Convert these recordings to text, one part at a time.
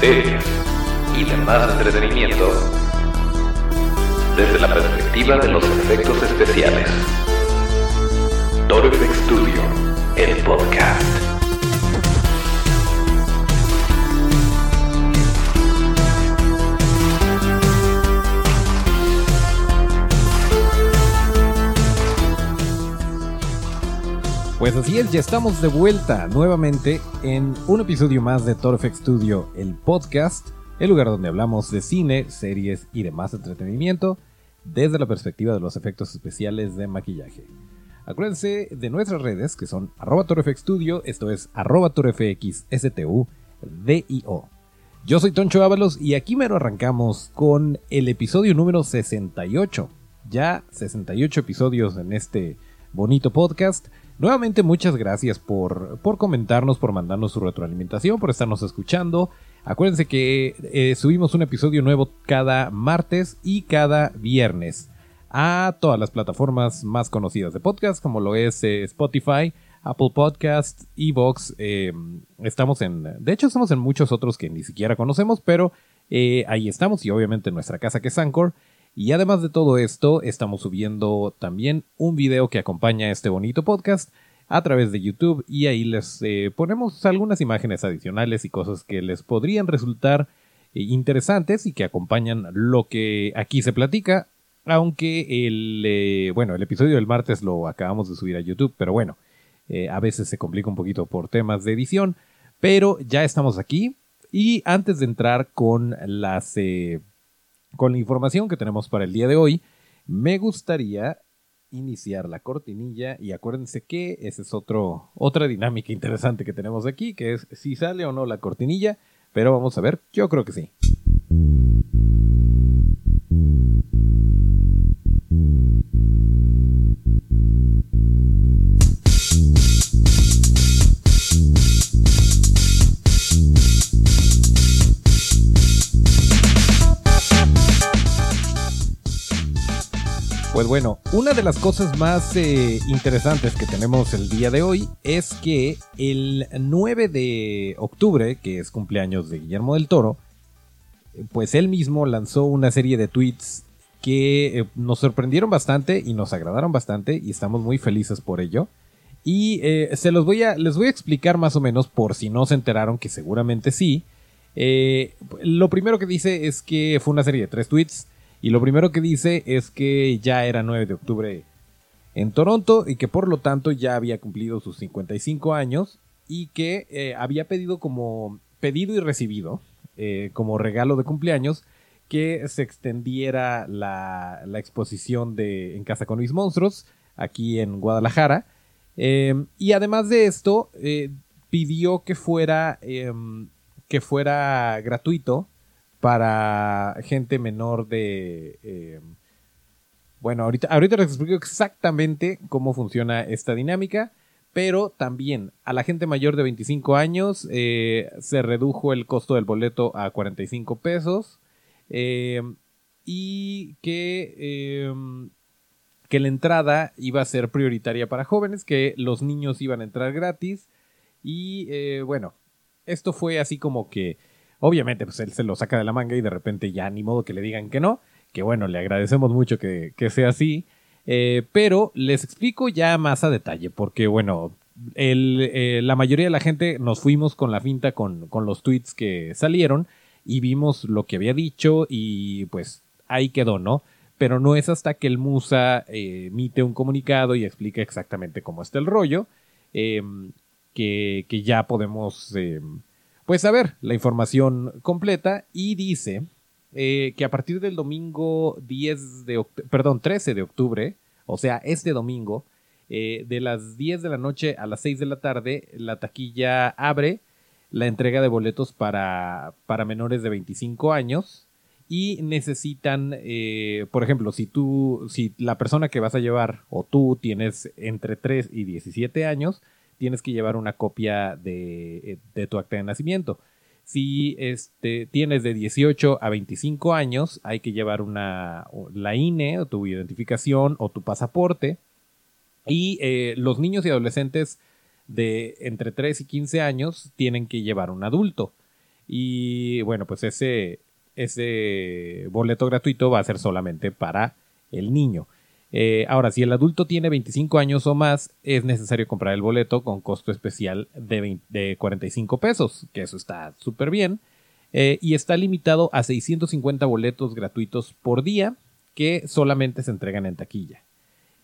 series y demás entretenimiento desde la perspectiva de los efectos especiales. Torfex Studio, el podcast. Pues así es, ya estamos de vuelta nuevamente en un episodio más de Torfex Studio, el podcast, el lugar donde hablamos de cine, series y demás entretenimiento desde la perspectiva de los efectos especiales de maquillaje. Acuérdense de nuestras redes que son arroba Studio, esto es arroba torfxstu, D-I-O. Yo soy Toncho Ábalos y aquí mero arrancamos con el episodio número 68. Ya 68 episodios en este bonito podcast. Nuevamente muchas gracias por, por comentarnos, por mandarnos su retroalimentación, por estarnos escuchando. Acuérdense que eh, subimos un episodio nuevo cada martes y cada viernes a todas las plataformas más conocidas de podcast, como lo es eh, Spotify, Apple Podcast, Evox. Eh, estamos en, de hecho, estamos en muchos otros que ni siquiera conocemos, pero ahí estamos y obviamente en nuestra casa que es Anchor. Y además de todo esto, estamos subiendo también un video que acompaña este bonito podcast a través de YouTube y ahí les eh, ponemos algunas imágenes adicionales y cosas que les podrían resultar eh, interesantes y que acompañan lo que aquí se platica. Aunque el, eh, bueno, el episodio del martes lo acabamos de subir a YouTube, pero bueno, a veces se complica un poquito por temas de edición, pero ya estamos aquí. Y antes de entrar con las con la información que tenemos para el día de hoy, me gustaría iniciar la cortinilla y acuérdense que esa es otro, otra dinámica interesante que tenemos aquí, que es si sale o no la cortinilla, pero vamos a ver, yo creo que sí. Una de las cosas más eh, interesantes que tenemos el día de hoy es que el 9 de octubre, que es cumpleaños de Guillermo del Toro, pues él mismo lanzó una serie de tweets que eh, nos sorprendieron bastante y nos agradaron bastante y estamos muy felices por ello. Y eh, se los voy a, les voy a explicar más o menos por si no se enteraron, que seguramente sí. lo primero que dice es que fue una serie de tres tweets y lo primero que dice es que ya era 9 de octubre en Toronto y que por lo tanto ya había cumplido sus 55 años y que eh, había pedido como pedido y recibido eh, como regalo de cumpleaños que se extendiera la, exposición de En Casa con mis monstruos aquí en Guadalajara. Em, y además de esto, eh, pidió que fuera, em, que fuera gratuito para gente menor de... Eh, bueno, ahorita, ahorita les explico exactamente cómo funciona esta dinámica, pero también a la gente mayor de 25 años eh, se redujo el costo del boleto a 45 pesos eh, y que, que la entrada iba a ser prioritaria para jóvenes, que los niños iban a entrar gratis y bueno, esto fue así como que Obviamente, pues él se lo saca de la manga y de repente ya ni modo que le digan que no. Que bueno, le agradecemos mucho que, sea así. Eh, pero les explico ya más a detalle, porque bueno, eh, la mayoría de la gente nos fuimos con la finta con, los tweets que salieron y vimos lo que había dicho y pues ahí quedó, ¿no? Pero no es hasta que el Musa eh, emite un comunicado y explica exactamente cómo está el rollo que, que, ya podemos em, pues a ver la información completa y dice eh, que a partir del domingo 10 de perdón, 13 de octubre, o sea, este domingo, eh, de las 10 de la noche a las 6 de la tarde, la taquilla abre la entrega de boletos para, para menores de 25 años y necesitan, eh, por ejemplo, si tú, si la persona que vas a llevar o tú tienes entre 3 y 17 años, tienes que llevar una copia eh, de, tu acta de nacimiento. Si este, tienes de 18 a 25 años, hay que llevar una, la INE o tu identificación o tu pasaporte. Y eh, los niños y adolescentes de entre 3 y 15 años tienen que llevar un adulto. Y bueno, pues ese, ese boleto gratuito va a ser solamente para el niño. Eh, ahora, si el adulto tiene 25 años o más, es necesario comprar el boleto con costo especial de, de 45 pesos, que eso está súper bien. Eh, y está limitado a 650 boletos gratuitos por día que solamente se entregan en taquilla.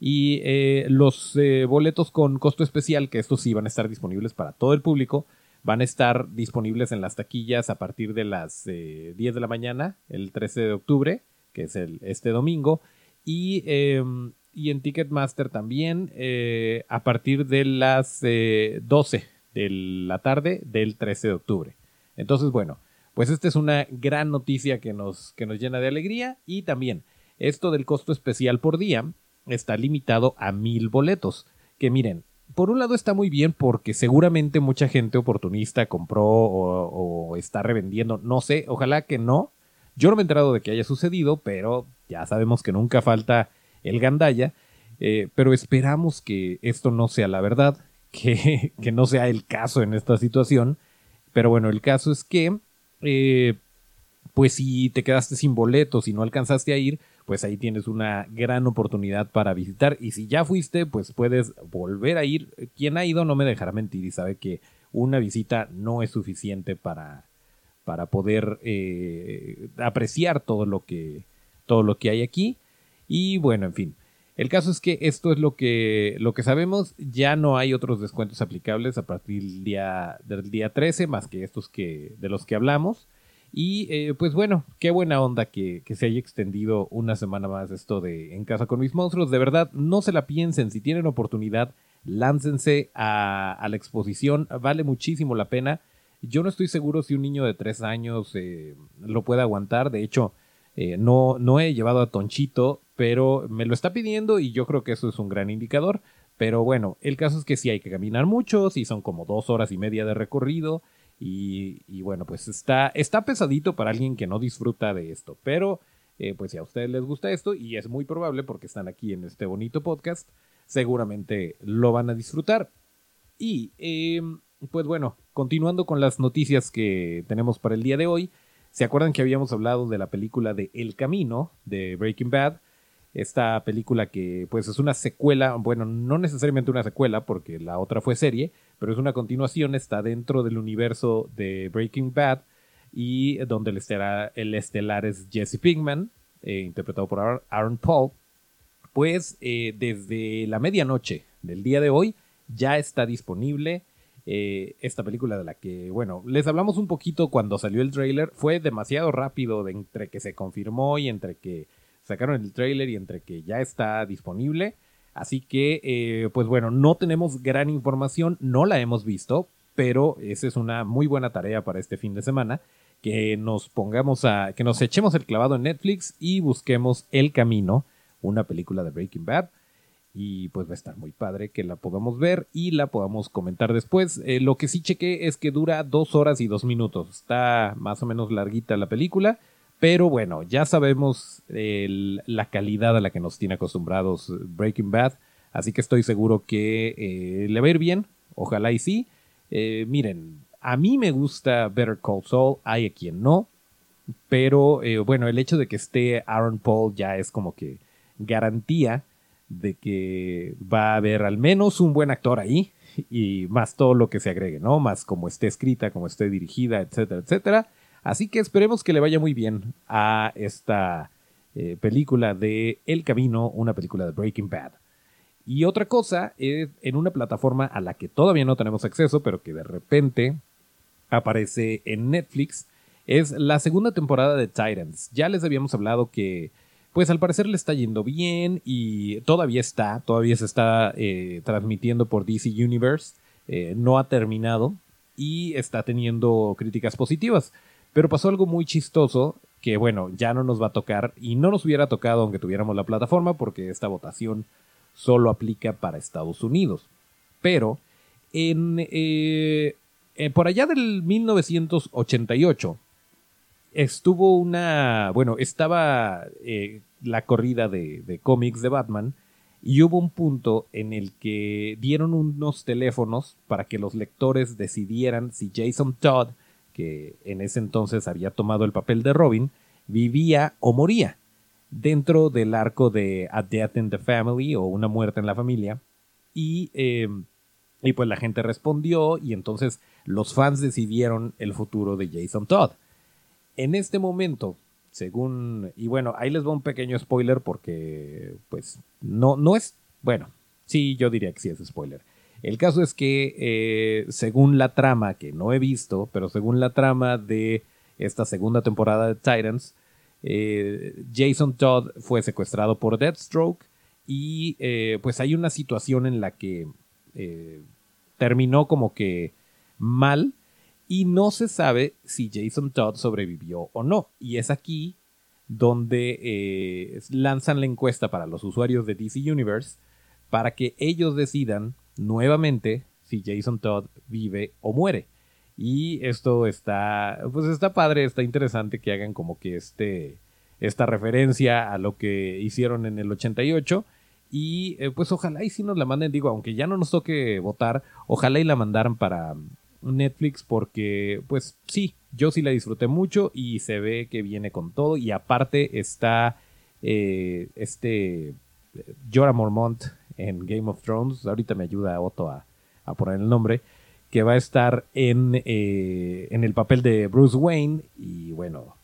Y eh, los boletos con costo especial, que estos sí van a estar disponibles para todo el público, van a estar disponibles en las taquillas a partir de las 10 de la mañana, el 13 de octubre, que es el, este domingo, y, em, y en Ticketmaster también eh, a partir de las 12 eh, de la tarde del 13 de octubre. Entonces, bueno, pues esta es una gran noticia que nos, que nos llena de alegría y también esto del costo especial por día está limitado a mil boletos. Que miren, por un lado está muy bien porque seguramente mucha gente oportunista compró o, o, está revendiendo, no sé, ojalá que no. Yo no me he enterado de que haya sucedido, pero ya sabemos que nunca falta el gandaya, eh, pero esperamos que esto no sea la verdad, que, que, no sea el caso en esta situación. Pero bueno, el caso es que, eh, pues si te quedaste sin boletos y no alcanzaste a ir, pues ahí tienes una gran oportunidad para visitar. Y si ya fuiste, pues puedes volver a ir. Quien ha ido no me dejará mentir y sabe que una visita no es suficiente para, para poder eh, apreciar todo lo que todo lo que hay aquí. Y bueno, en fin. El caso es que esto es lo que, lo que sabemos. Ya no hay otros descuentos aplicables a partir del día, del día 13, más que estos que, de los que hablamos. Y eh, pues bueno, qué buena onda que, que, se haya extendido una semana más esto de En casa con mis monstruos. De verdad, no se la piensen. Si tienen oportunidad, láncense a, la exposición. Vale muchísimo la pena. Yo no estoy seguro si un niño de 3 años eh, lo puede aguantar. De hecho, eh, no, no he llevado a Tonchito, pero me lo está pidiendo y yo creo que eso es un gran indicador. Pero bueno, el caso es que sí hay que caminar mucho, sí son como dos horas y media de recorrido. Y, bueno, pues está, está pesadito para alguien que no disfruta de esto. Pero eh, pues si a ustedes les gusta esto, y es muy probable porque están aquí en este bonito podcast, seguramente lo van a disfrutar. Y em, pues bueno, continuando con las noticias que tenemos para el día de hoy, ¿Se acuerdan que habíamos hablado de la película de El Camino de Breaking Bad? Esta película que pues es una secuela, bueno, no necesariamente una secuela porque la otra fue serie, pero es una continuación, está dentro del universo de Breaking Bad y donde el estelar, el estelar es Jesse Pinkman, eh, interpretado por Aaron Paul. Pues eh, desde la medianoche del día de hoy ya está disponible eh, esta película de la que, bueno, les hablamos un poquito cuando salió el trailer. Fue demasiado rápido entre que se confirmó y entre que sacaron el trailer y entre que ya está disponible. Así que, eh, pues bueno, no tenemos gran información, no la hemos visto, pero esa es una muy buena tarea para este fin de semana. Que nos pongamos a, que nos echemos el clavado en Netflix y busquemos El Camino, una película de Breaking Bad y pues va a estar muy padre que la podamos ver y la podamos comentar después. Eh, lo que sí chequé es que dura dos horas y dos minutos. Está más o menos larguita la película, pero bueno, ya sabemos la calidad a la que nos tiene acostumbrados Breaking Bad, así que estoy seguro que eh, le va a ir bien. Ojalá y sí. Eh, miren, a mí me gusta Better Call Saul, hay a quien no, pero bueno, el hecho de que esté Aaron Paul ya es como que garantía de que va a haber al menos un buen actor ahí y más todo lo que se agregue, ¿no? Más como esté escrita, como esté dirigida, etcétera, etcétera. Así que esperemos que le vaya muy bien a esta eh, película de El Camino, una película de Breaking Bad. Y otra cosa es en una plataforma a la que todavía no tenemos acceso, pero que de repente aparece en Netflix, es la segunda temporada de Titans. Ya les habíamos hablado que pues al parecer le está yendo bien y todavía está, todavía se está eh, transmitiendo por DC Universe, eh, no ha terminado y está teniendo críticas positivas. Pero pasó algo muy chistoso que bueno, ya no nos va a tocar y no nos hubiera tocado aunque tuviéramos la plataforma porque esta votación solo aplica para Estados Unidos. Pero en, eh, por allá del 1988 estuvo una, bueno, estaba eh, la corrida de, cómics de Batman y hubo un punto en el que dieron unos teléfonos para que los lectores decidieran si Jason Todd que en ese entonces había tomado el papel de Robin, vivía o moría dentro del arco de A Death in the Family o Una muerte en la familia. Y, eh, y pues la gente respondió y entonces los fans decidieron el futuro de Jason Todd. En este momento, según... Y bueno, ahí les va un pequeño spoiler porque pues no, no es... Bueno, sí, yo diría que sí es spoiler. El caso es que, eh, según la trama, que no he visto, pero según la trama de esta segunda temporada de Titans, eh, Jason Todd fue secuestrado por Deathstroke y eh, pues hay una situación en la que terminó como que mal y no se sabe si Jason Todd sobrevivió o no. Y es aquí donde lanzan la encuesta para los usuarios de DC Universe para que ellos decidan nuevamente si Jason Todd vive o muere. Y esto está, pues está padre, está interesante que hagan como que este, esta referencia a lo que hicieron en el 88. Y eh, pues ojalá y si nos la manden, digo, aunque ya no nos toque votar, ojalá y la mandaran para Netflix porque pues sí, yo sí la disfruté mucho y se ve que viene con todo. Y aparte está eh, este Jorah Mormont en Game of Thrones, ahorita me ayuda Otto a, poner el nombre, que va a estar en, eh, en el papel de Bruce Wayne y bueno,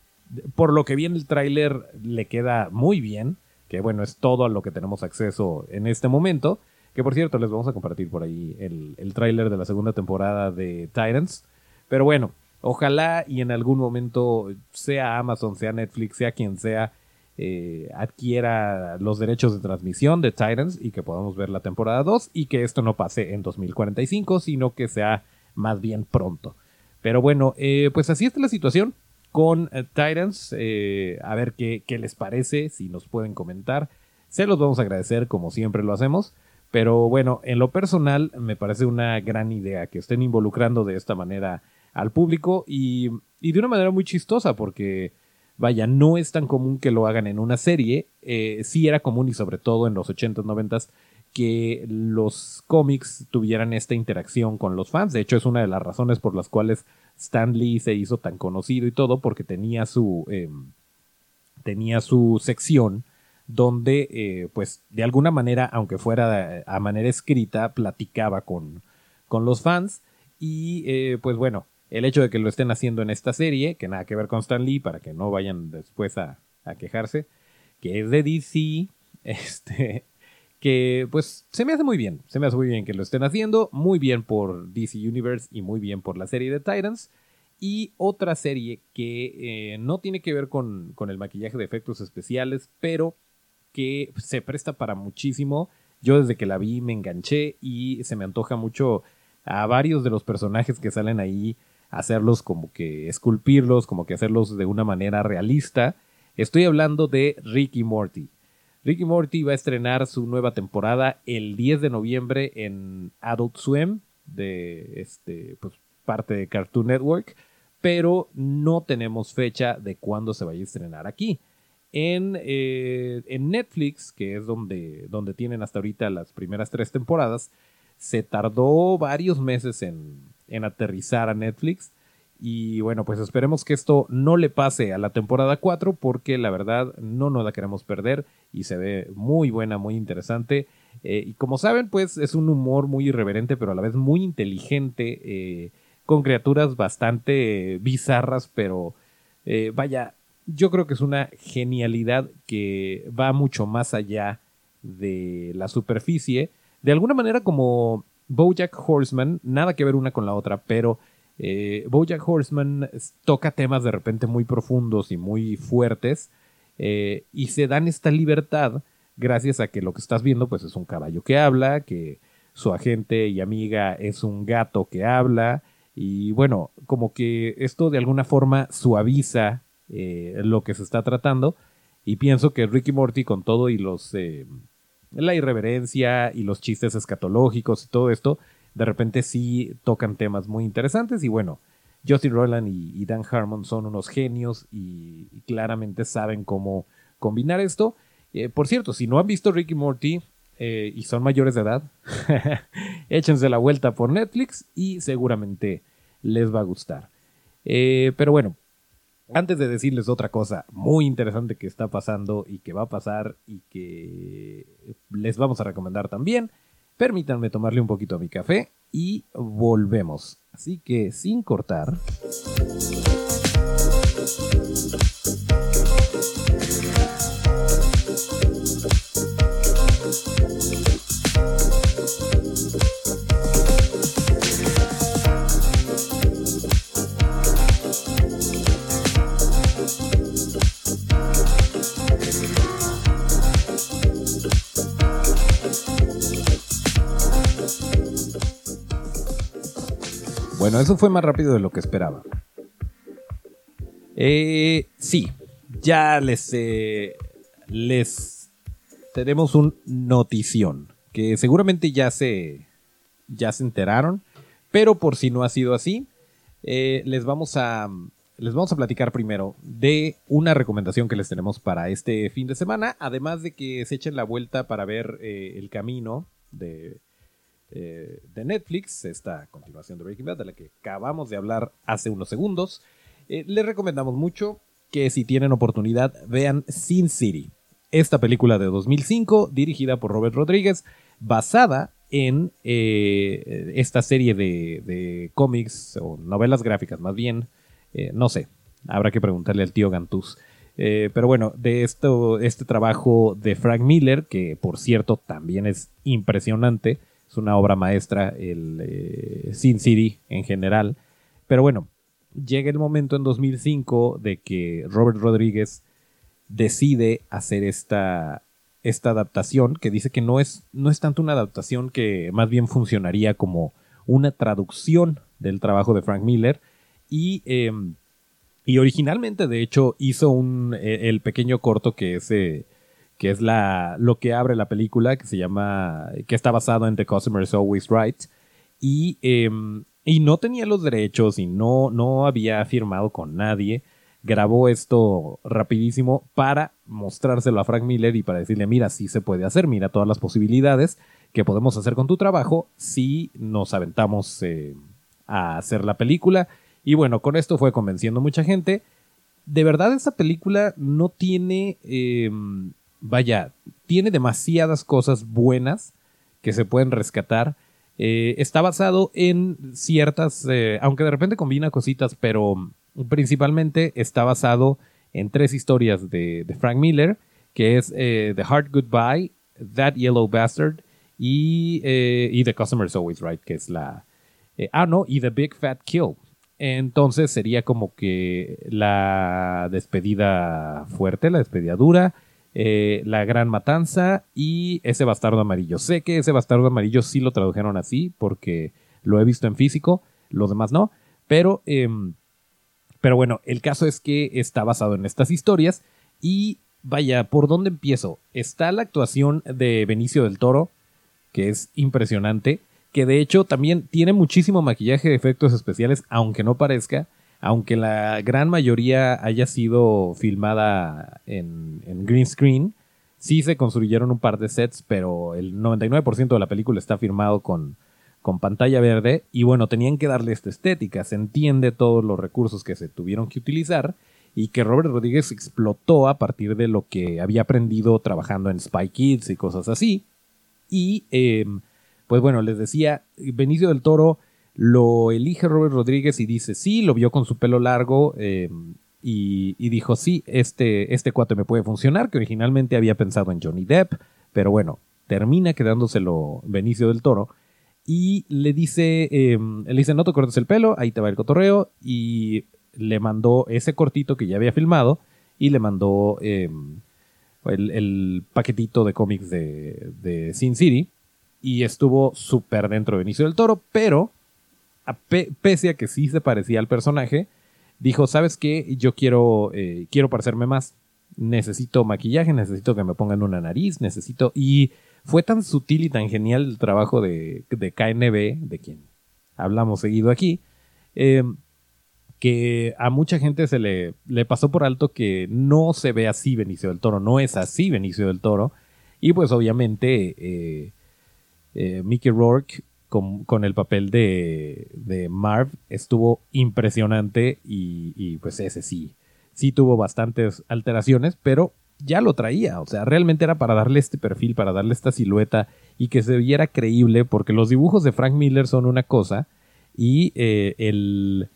por lo que vi en el tráiler le queda muy bien, que bueno, es todo a lo que tenemos acceso en este momento, que por cierto les vamos a compartir por ahí el, el tráiler de la segunda temporada de Titans, pero bueno, ojalá y en algún momento sea Amazon, sea Netflix, sea quien sea, eh, adquiera los derechos de transmisión de Titans y que podamos ver la temporada 2 y que esto no pase en 2045, sino que sea más bien pronto. Pero bueno, eh, pues así está la situación con eh, Titans. a ver qué, qué les parece, si nos pueden comentar. Se los vamos a agradecer como siempre lo hacemos. Pero bueno, en lo personal me parece una gran idea que estén involucrando de esta manera al público y, y de una manera muy chistosa porque Vaya, no es tan común que lo hagan en una serie. Eh, sí era común y sobre todo en los 80s, 90s que los cómics tuvieran esta interacción con los fans. De hecho, es una de las razones por las cuales Stan Lee se hizo tan conocido y todo, porque tenía su, em, tenía su sección donde, eh, pues, de alguna manera, aunque fuera a manera escrita, platicaba con, con los fans. Y, eh, pues bueno, el hecho de que lo estén haciendo en esta serie, que nada que ver con Stan Lee, para que no vayan después a, quejarse, que es de DC, este, que pues se me hace muy bien, se me hace muy bien que lo estén haciendo, muy bien por DC Universe y muy bien por la serie de Titans. Y otra serie que eh, no tiene que ver con, con el maquillaje de efectos especiales, pero que se presta para muchísimo. Yo desde que la vi me enganché y se me antoja mucho a varios de los personajes que salen ahí hacerlos como que esculpirlos, como que hacerlos de una manera realista. Estoy hablando de Ricky Morty. Ricky Morty va a estrenar su nueva temporada el 10 de noviembre en Adult Swim, de este, pues, parte de Cartoon Network, pero no tenemos fecha de cuándo se vaya a estrenar aquí. En, eh, en Netflix, que es donde, donde tienen hasta ahorita las primeras tres temporadas, se tardó varios meses en, en aterrizar a Netflix. Y bueno, pues esperemos que esto no le pase a la temporada 4 porque la verdad no nos la queremos perder y se ve muy buena, muy interesante. Eh, y como saben, pues es un humor muy irreverente pero a la vez muy inteligente eh, con criaturas bastante bizarras pero vaya, yo creo que es una genialidad que va mucho más allá de la superficie. De alguna manera como Bojack Horseman, nada que ver una con la otra, pero eh, Bojack Horseman toca temas de repente muy profundos y muy fuertes eh, y se dan esta libertad gracias a que lo que estás viendo pues es un caballo que habla, que su agente y amiga es un gato que habla y bueno, como que esto de alguna forma suaviza eh, lo que se está tratando y pienso que Ricky Morty con todo y los la irreverencia y los chistes escatológicos y todo esto, de repente sí tocan temas muy interesantes y bueno, Justin Roiland y, Dan Harmon son unos genios y, claramente saben cómo combinar esto. Eh, por cierto, si no han visto Ricky Morty eh, y son mayores de edad, échense la vuelta por Netflix y seguramente les va a gustar. Eh, pero bueno, antes de decirles otra cosa muy interesante que está pasando y que va a pasar y que les vamos a recomendar también, permítanme tomarle un poquito a mi café y volvemos. Así que sin cortar. Bueno, eso fue más rápido de lo que esperaba. Eh, sí, ya les, eh, les tenemos un notición que seguramente ya se, ya se enteraron, pero por si no ha sido así, eh, les vamos a les vamos a platicar primero de una recomendación que les tenemos para este fin de semana, además de que se echen la vuelta para ver el camino de eh, de Netflix, esta continuación de Breaking Bad, de la que acabamos de hablar hace unos segundos. Eh, les recomendamos mucho que si tienen oportunidad vean Sin City, esta película de 2005 dirigida por Robert Rodríguez, basada en eh, esta serie de, cómics o novelas gráficas, más bien, no sé, habrá que preguntarle al tío Gantús. pero bueno, de esto, este trabajo de Frank Miller, que por cierto también es impresionante, es una obra maestra, el eh, Sin City en general. Pero bueno, llega el momento en 2005 de que Robert Rodríguez decide hacer esta, esta adaptación, que dice que no es, no es tanto una adaptación que más bien funcionaría como una traducción del trabajo de Frank Miller. Y, em, y originalmente, de hecho, hizo un, eh, el pequeño corto que es eh, que es la, lo que abre la película, que se llama, que está basado en The Customer is Always Right. Y, em, y no tenía los derechos y no, no había firmado con nadie. Grabó esto rapidísimo para mostrárselo a Frank Miller y para decirle, mira, sí se puede hacer, mira todas las posibilidades que podemos hacer con tu trabajo si nos aventamos eh, a hacer la película. Y bueno, con esto fue convenciendo mucha gente. De verdad, esa película no tiene em, vaya, tiene demasiadas cosas buenas que se pueden rescatar. Eh, está basado en ciertas, eh, aunque de repente combina cositas, pero principalmente está basado en tres historias de, Frank Miller, que es eh, The Hard Goodbye, That Yellow Bastard y, y The Customer's Always Right, que es la... ah, no, y The Big Fat Kill. Entonces sería como que la despedida fuerte, la despedida dura, eh, la Gran Matanza y ese bastardo amarillo. Sé que ese bastardo amarillo sí lo tradujeron así porque lo he visto en físico, los demás no, pero, em, pero bueno, el caso es que está basado en estas historias y vaya, ¿por dónde empiezo? Está la actuación de Benicio del Toro, que es impresionante, que de hecho también tiene muchísimo maquillaje de efectos especiales, aunque no parezca aunque la gran mayoría haya sido filmada en, green screen, sí se construyeron un par de sets, pero el 99% de la película está firmado con, con pantalla verde y bueno, tenían que darle esta estética, se entiende todos los recursos que se tuvieron que utilizar y que Robert Rodríguez explotó a partir de lo que había aprendido trabajando en Spy Kids y cosas así. Y em, pues bueno, les decía, Benicio del Toro lo elige Robert Rodríguez y dice sí, lo vio con su pelo largo em, y, dijo sí, este, este cuate me puede funcionar, que originalmente había pensado en Johnny Depp, pero bueno, termina quedándoselo Benicio del Toro y le dice, em, le dice no te cortes el pelo, ahí te va el cotorreo y le mandó ese cortito que ya había filmado y le mandó em, el, paquetito de cómics de, de Sin City y estuvo súper dentro de Benicio del Toro, pero pese a que sí se parecía al personaje, dijo, ¿sabes qué? Yo quiero, eh, quiero parecerme más. Necesito maquillaje, necesito que me pongan una nariz, necesito... Y fue tan sutil y tan genial el trabajo de, de KNB, de quien hablamos seguido aquí, em, que a mucha gente se le, le, pasó por alto que no se ve así Benicio del Toro, no es así Benicio del Toro. Y pues obviamente eh, eh, Mickey Rourke con, con el papel de, de, Marv estuvo impresionante y, pues ese sí, sí tuvo bastantes alteraciones, pero ya lo traía, o sea, realmente era para darle este perfil, para darle esta silueta y que se viera creíble, porque los dibujos de Frank Miller son una cosa y eh, el,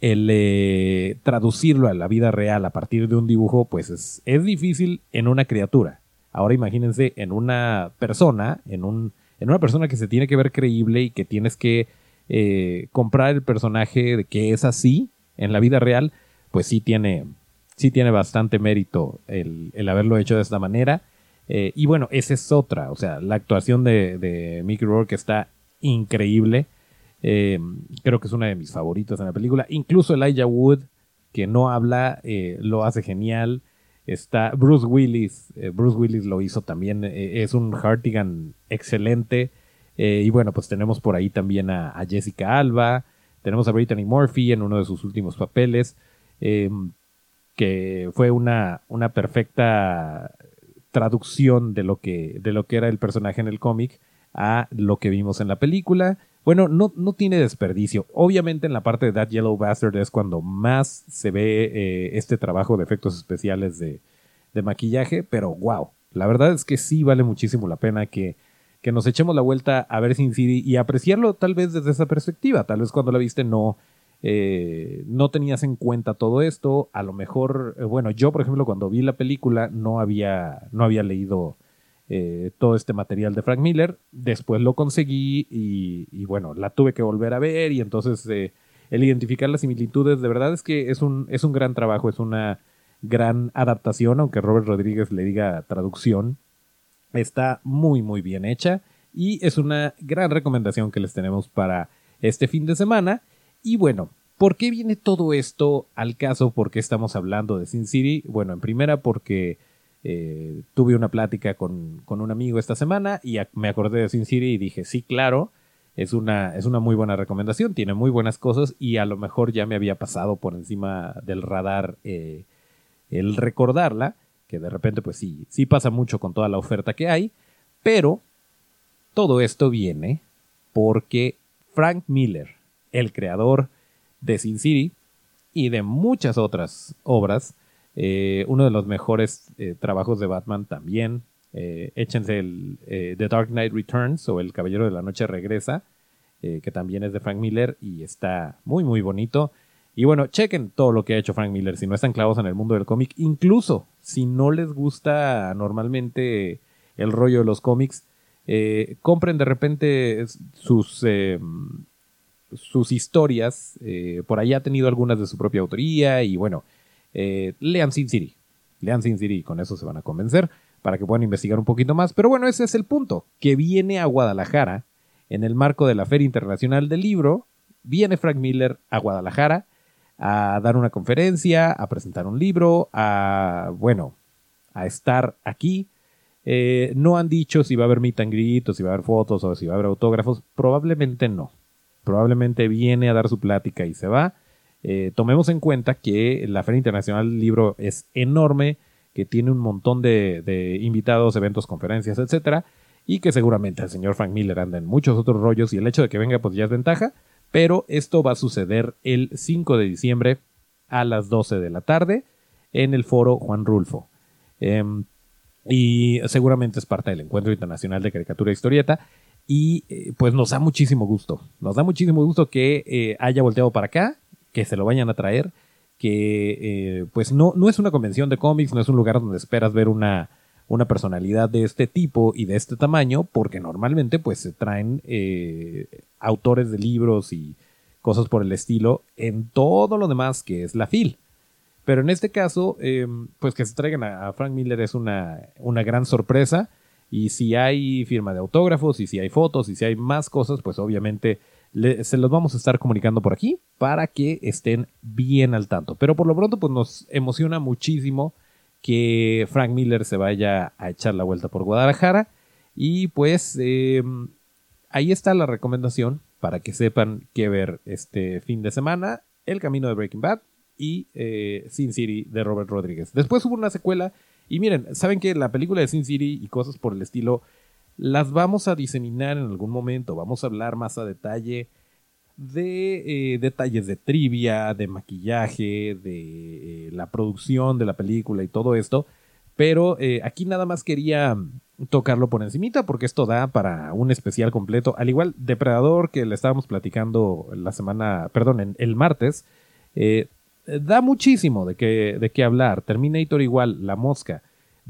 el eh, traducirlo a la vida real a partir de un dibujo, pues es, es difícil en una criatura. Ahora imagínense en una persona, en un en una persona que se tiene que ver creíble y que tienes que eh, comprar el personaje de que es así en la vida real, pues sí tiene, sí tiene bastante mérito el, haberlo hecho de esta manera. Eh, y bueno, esa es otra, o sea, la actuación de, Mickey Rourke está increíble. Eh, creo que es una de mis favoritas en la película. Incluso Elijah Wood, que no habla, lo hace genial. Está Bruce Willis. Eh, Bruce Willis lo hizo también. Eh, es un Hartigan excelente. Eh, y bueno, pues tenemos por ahí también a, Jessica Alba. Tenemos a Brittany Murphy en uno de sus últimos papeles. Em, que fue una, una perfecta traducción de lo, que, de lo que era el personaje en el cómic a lo que vimos en la película. Bueno, no, no tiene desperdicio. Obviamente en la parte de That Yellow Bastard es cuando más se ve eh, este trabajo de efectos especiales de, maquillaje, pero wow, la verdad es que sí vale muchísimo la pena que, que nos echemos la vuelta a ver Sin City y apreciarlo tal vez desde esa perspectiva. Tal vez cuando la viste no, eh, no tenías en cuenta todo esto. A lo mejor, eh, bueno, yo por ejemplo cuando vi la película no había, no había leído eh, todo este material de Frank Miller. Después lo conseguí y, bueno, la tuve que volver a ver y entonces eh, el identificar las similitudes, de verdad es que es un, es un gran trabajo, es una gran adaptación, aunque Robert Rodríguez le diga traducción. Está muy, muy bien hecha y es una gran recomendación que les tenemos para este fin de semana. Y bueno, ¿por qué viene todo esto al caso? ¿Por qué estamos hablando de Sin City? Bueno, en primera porque eh, tuve una plática con, un amigo esta semana y me acordé de Sin City y dije, sí, claro, es una, es una muy buena recomendación, tiene muy buenas cosas y a lo mejor ya me había pasado por encima del radar eh, el recordarla, que de repente pues sí, sí pasa mucho con toda la oferta que hay, pero todo esto viene porque Frank Miller, el creador de Sin City y de muchas otras obras, eh, uno de los mejores eh, trabajos de Batman también. Eh, échense el The Dark Knight Returns o El Caballero de la Noche Regresa, que también es de Frank Miller y está muy, muy bonito. Y bueno, chequen todo lo que ha hecho Frank Miller si no están clavos en el mundo del cómic. Incluso si no les gusta normalmente el rollo de los cómics, compren de repente sus, sus historias. por ahí ha tenido algunas de su propia autoría y bueno, eh, lean Sin City. Lean Sin City y con eso se van a convencer para que puedan investigar un poquito más. Pero bueno, ese es el punto, que viene a Guadalajara en el marco de la Feria Internacional del Libro. Viene Frank Miller a Guadalajara a dar una conferencia, a presentar un libro, a, bueno, a estar aquí. Eh, no han dicho si va a haber meet and greet o si va a haber fotos o si va a haber autógrafos. Probablemente no. Probablemente viene a dar su plática y se va. Eh, tomemos en cuenta que la Feria Internacional del Libro es enorme, que tiene un montón de, invitados, eventos, conferencias, etcétera, y que seguramente el señor Frank Miller anda en muchos otros rollos y el hecho de que venga pues ya es ventaja, pero esto va a suceder el 5 de diciembre a las 12 de la tarde en el foro Juan Rulfo. Em, y seguramente es parte del Encuentro Internacional de Caricatura e Historieta. Y eh, pues nos da muchísimo gusto. Nos da muchísimo gusto que eh, haya volteado para acá que se lo vayan a traer, que eh, pues no, no es una convención de cómics, no es un lugar donde esperas ver una, una personalidad de este tipo y de este tamaño, porque normalmente pues se traen eh, autores de libros y cosas por el estilo en todo lo demás que es la FIL. Pero en este caso, em, pues que se traigan a, Frank Miller es una, una gran sorpresa. Y si hay firma de autógrafos, y si hay fotos, y si hay más cosas, pues obviamente se los vamos a estar comunicando por aquí para que estén bien al tanto. Pero por lo pronto, pues nos emociona muchísimo que Frank Miller se vaya a echar la vuelta por Guadalajara. Y pues em, ahí está la recomendación para que sepan qué ver este fin de semana. El camino de Breaking Bad y eh, Sin City de Robert Rodríguez. Después hubo una secuela y miren, saben que la película de Sin City y cosas por el estilo las vamos a diseminar en algún momento, vamos a hablar más a detalle de eh, detalles de trivia, de maquillaje, de eh, la producción de la película y todo esto. Pero eh, aquí nada más quería tocarlo por encimita porque esto da para un especial completo. Al igual, Depredador que le estábamos platicando la semana, perdón, el martes, da muchísimo de qué, de qué hablar. Terminator igual, La Mosca.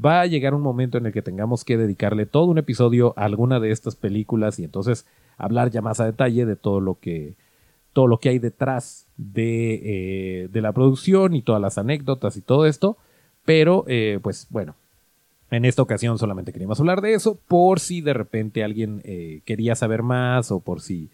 Va a llegar un momento en el que tengamos que dedicarle todo un episodio a alguna de estas películas y entonces hablar ya más a detalle de todo lo que, todo lo que hay detrás de, eh, de la producción y todas las anécdotas y todo esto. Pero, eh, pues bueno, en esta ocasión solamente queríamos hablar de eso por si de repente alguien eh, quería saber más o por si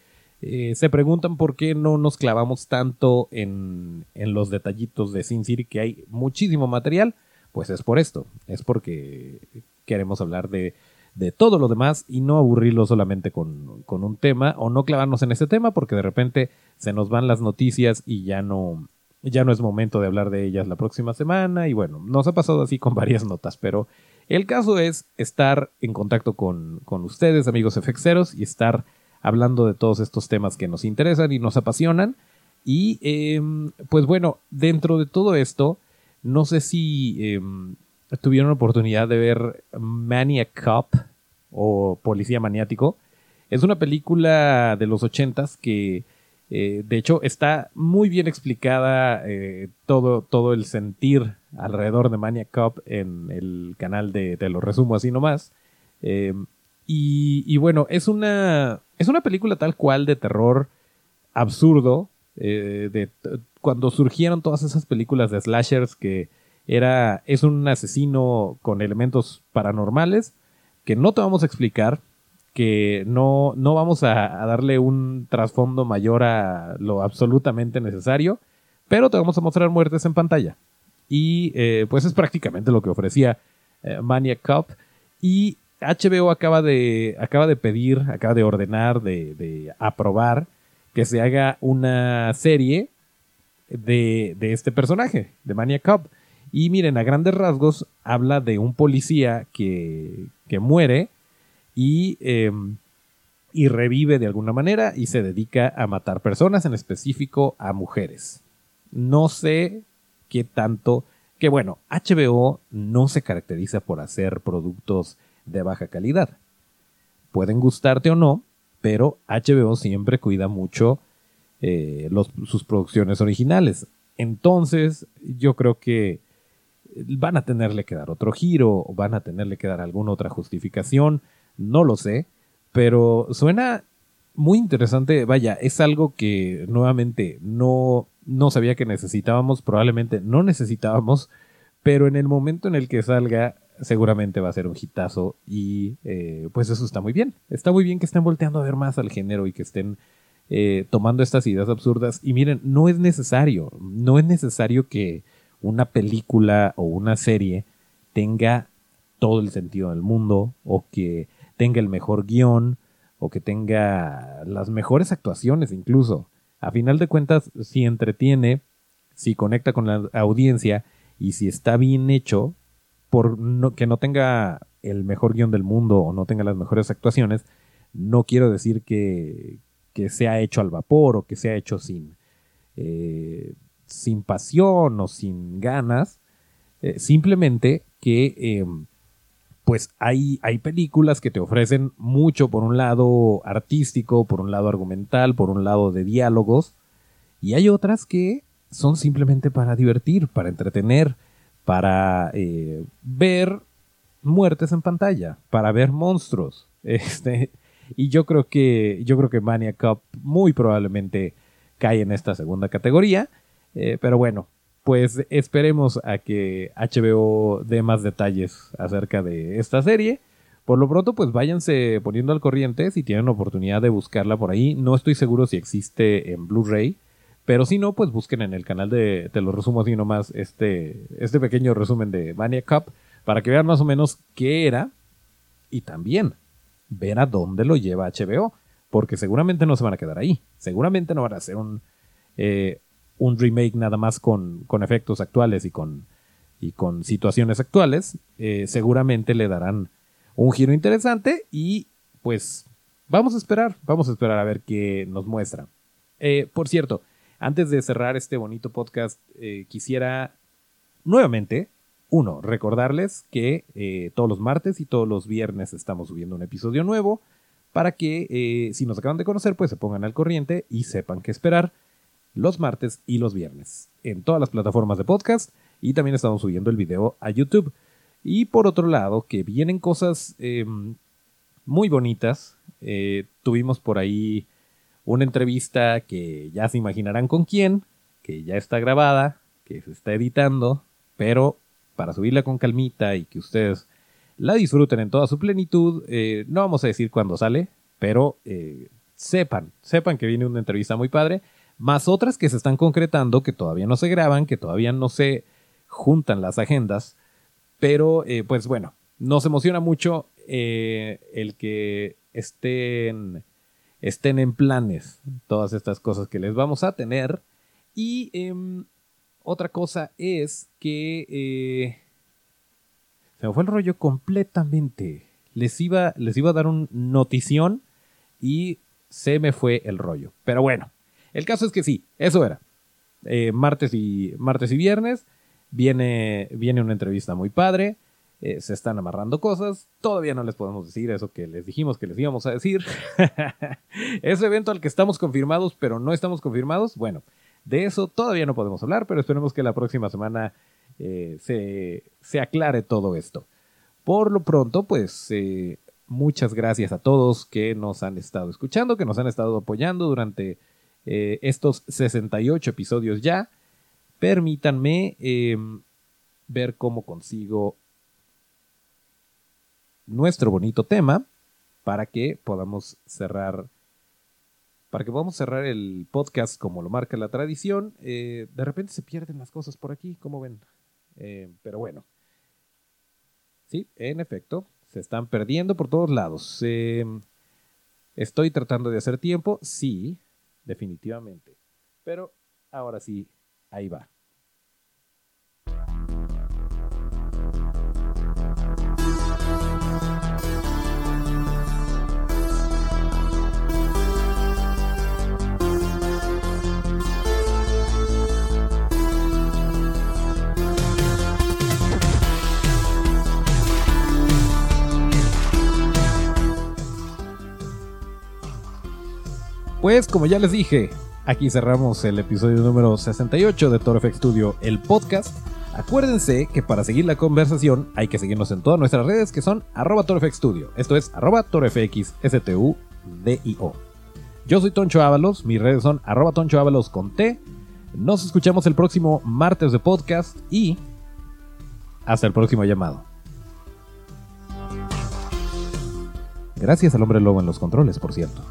se preguntan por qué no nos clavamos tanto en, en, los detallitos de Sin City, que hay muchísimo material, pues es por esto, es porque queremos hablar de de todo lo demás y no aburrirlo solamente con, un tema o no clavarnos en ese tema porque de repente se nos van las noticias y ya no, ya no es momento de hablar de ellas la próxima semana y bueno, nos ha pasado así con varias notas, pero el caso es estar en contacto con, ustedes, amigos efexeros, y estar hablando de todos estos temas que nos interesan y nos apasionan. Y em, pues bueno, dentro de todo esto, no sé si em, tuvieron oportunidad de ver Maniac Cop o Policía Maniático. Es una película de los ochentas que eh, de hecho está muy bien explicada eh, todo, todo el sentir alrededor de Maniac Cop en el canal de Te lo resumo así nomás. Eh, y, bueno, es una, es una película tal cual de terror absurdo. De, cuando surgieron todas esas películas de slashers que era, es un asesino con elementos paranormales que no te vamos a explicar, que no, no vamos a, darle un trasfondo mayor a lo absolutamente necesario, pero te vamos a mostrar muertes en pantalla. Y eh, pues es prácticamente lo que ofrecía eh, Maniac Cop. Y HBO acaba de, acaba de pedir, acaba de ordenar, de, de aprobar que se haga una serie de, de este personaje, de Maniac Cop. Y miren, a grandes rasgos habla de un policía que, muere y, em, y revive de alguna manera y se dedica a matar personas, en específico a mujeres. No sé qué tanto, que bueno, HBO no se caracteriza por hacer productos de baja calidad. Pueden gustarte o no, pero HBO siempre cuida mucho eh, sus producciones originales. Entonces, yo creo que van a tenerle que dar otro giro, van a tenerle que dar alguna otra justificación, no lo sé, pero suena muy interesante, vaya, es algo que nuevamente no, no sabía que necesitábamos, probablemente no necesitábamos, pero en el momento en el que salga seguramente va a ser un hitazo y eh, pues eso está muy bien, está muy bien que estén volteando a ver más al género y que estén eh, tomando estas ideas absurdas y miren, no es necesario, no es necesario que una película o una serie tenga todo el sentido del mundo o que tenga el mejor guion o que tenga las mejores actuaciones incluso. A final de cuentas, si entretiene, si conecta con la audiencia y si está bien hecho, por que no tenga el mejor guion del mundo o no tenga las mejores actuaciones, no quiero decir que, que sea hecho al vapor o que sea hecho sin, eh, sin pasión o sin ganas, eh, simplemente que em, pues hay, hay películas que te ofrecen mucho por un lado artístico, por un lado argumental, por un lado de diálogos, y hay otras que son simplemente para divertir, para entretener, para eh, ver muertes en pantalla, para ver monstruos. Este, y yo creo que yo creo que Maniac Cup muy probablemente cae en esta segunda categoría. Eh, pero bueno, pues esperemos a que HBO dé más detalles acerca de esta serie. Por lo pronto, pues váyanse poniendo al corriente si tienen oportunidad de buscarla por ahí. No estoy seguro si existe en Blu-ray, pero si no, pues busquen en el canal de, te lo resumo así nomás, este, este pequeño resumen de Maniac Cup para que vean más o menos qué era y también ver a dónde lo lleva HBO, porque seguramente no se van a quedar ahí. Seguramente no van a hacer un, eh, un remake nada más con, con efectos actuales y con, y con situaciones actuales, eh, seguramente le darán un giro interesante y pues vamos a esperar, vamos a esperar a ver qué nos muestra. Eh, por cierto, antes de cerrar este bonito podcast, eh, quisiera nuevamente, uno, recordarles que eh, todos los martes y todos los viernes estamos subiendo un episodio nuevo para que si nos acaban de conocer, pues se pongan al corriente y sepan qué esperar los martes y los viernes en todas las plataformas de podcast y también estamos subiendo el video a YouTube. Y por otro lado, que vienen cosas em, muy bonitas. Eh, tuvimos por ahí una entrevista que ya se imaginarán con quién, que ya está grabada, que se está editando, pero para subirla con calmita y que ustedes la disfruten en toda su plenitud, eh, no vamos a decir cuándo sale, pero eh, sepan, sepan que viene una entrevista muy padre, más otras que se están concretando, que todavía no se graban, que todavía no se juntan las agendas, pero pues bueno, nos emociona mucho eh, el que estén, estén en planes todas estas cosas que les vamos a tener. Y em, otra cosa es que eh, se me fue el rollo completamente. Les iba, les iba a dar un notición y se me fue el rollo. Pero bueno, el caso es que sí, eso era. Eh, martes, y, martes y viernes viene, viene una entrevista muy padre. Eh, se están amarrando cosas. Todavía no les podemos decir eso que les dijimos que les íbamos a decir. Ese evento al que estamos confirmados, pero no estamos confirmados. Bueno, de eso todavía no podemos hablar, pero esperemos que la próxima semana eh, se, aclare todo esto. Por lo pronto, pues eh, muchas gracias a todos que nos han estado escuchando, que nos han estado apoyando durante estos 68 episodios ya. Permítanme em, ver cómo consigo nuestro bonito tema para que podamos cerrar para que podamos cerrar el podcast como lo marca la tradición. Eh, de repente se pierden las cosas por aquí, como ven. Eh, pero bueno. Sí, en efecto, se están perdiendo por todos lados. estoy tratando de hacer tiempo, sí, definitivamente. Pero ahora sí, ahí va. Pues como ya les dije, aquí cerramos el episodio número 68 de Toro Studio, el podcast. Acuérdense que para seguir la conversación hay que seguirnos en todas nuestras redes que son arroba. Esto es arroba torofxstudio. Yo soy Toncho Ábalos, mis redes son arroba Toncho Ábalos con T. Nos escuchamos el próximo martes de podcast y hasta el próximo llamado. Gracias al hombre lobo en los controles, por cierto.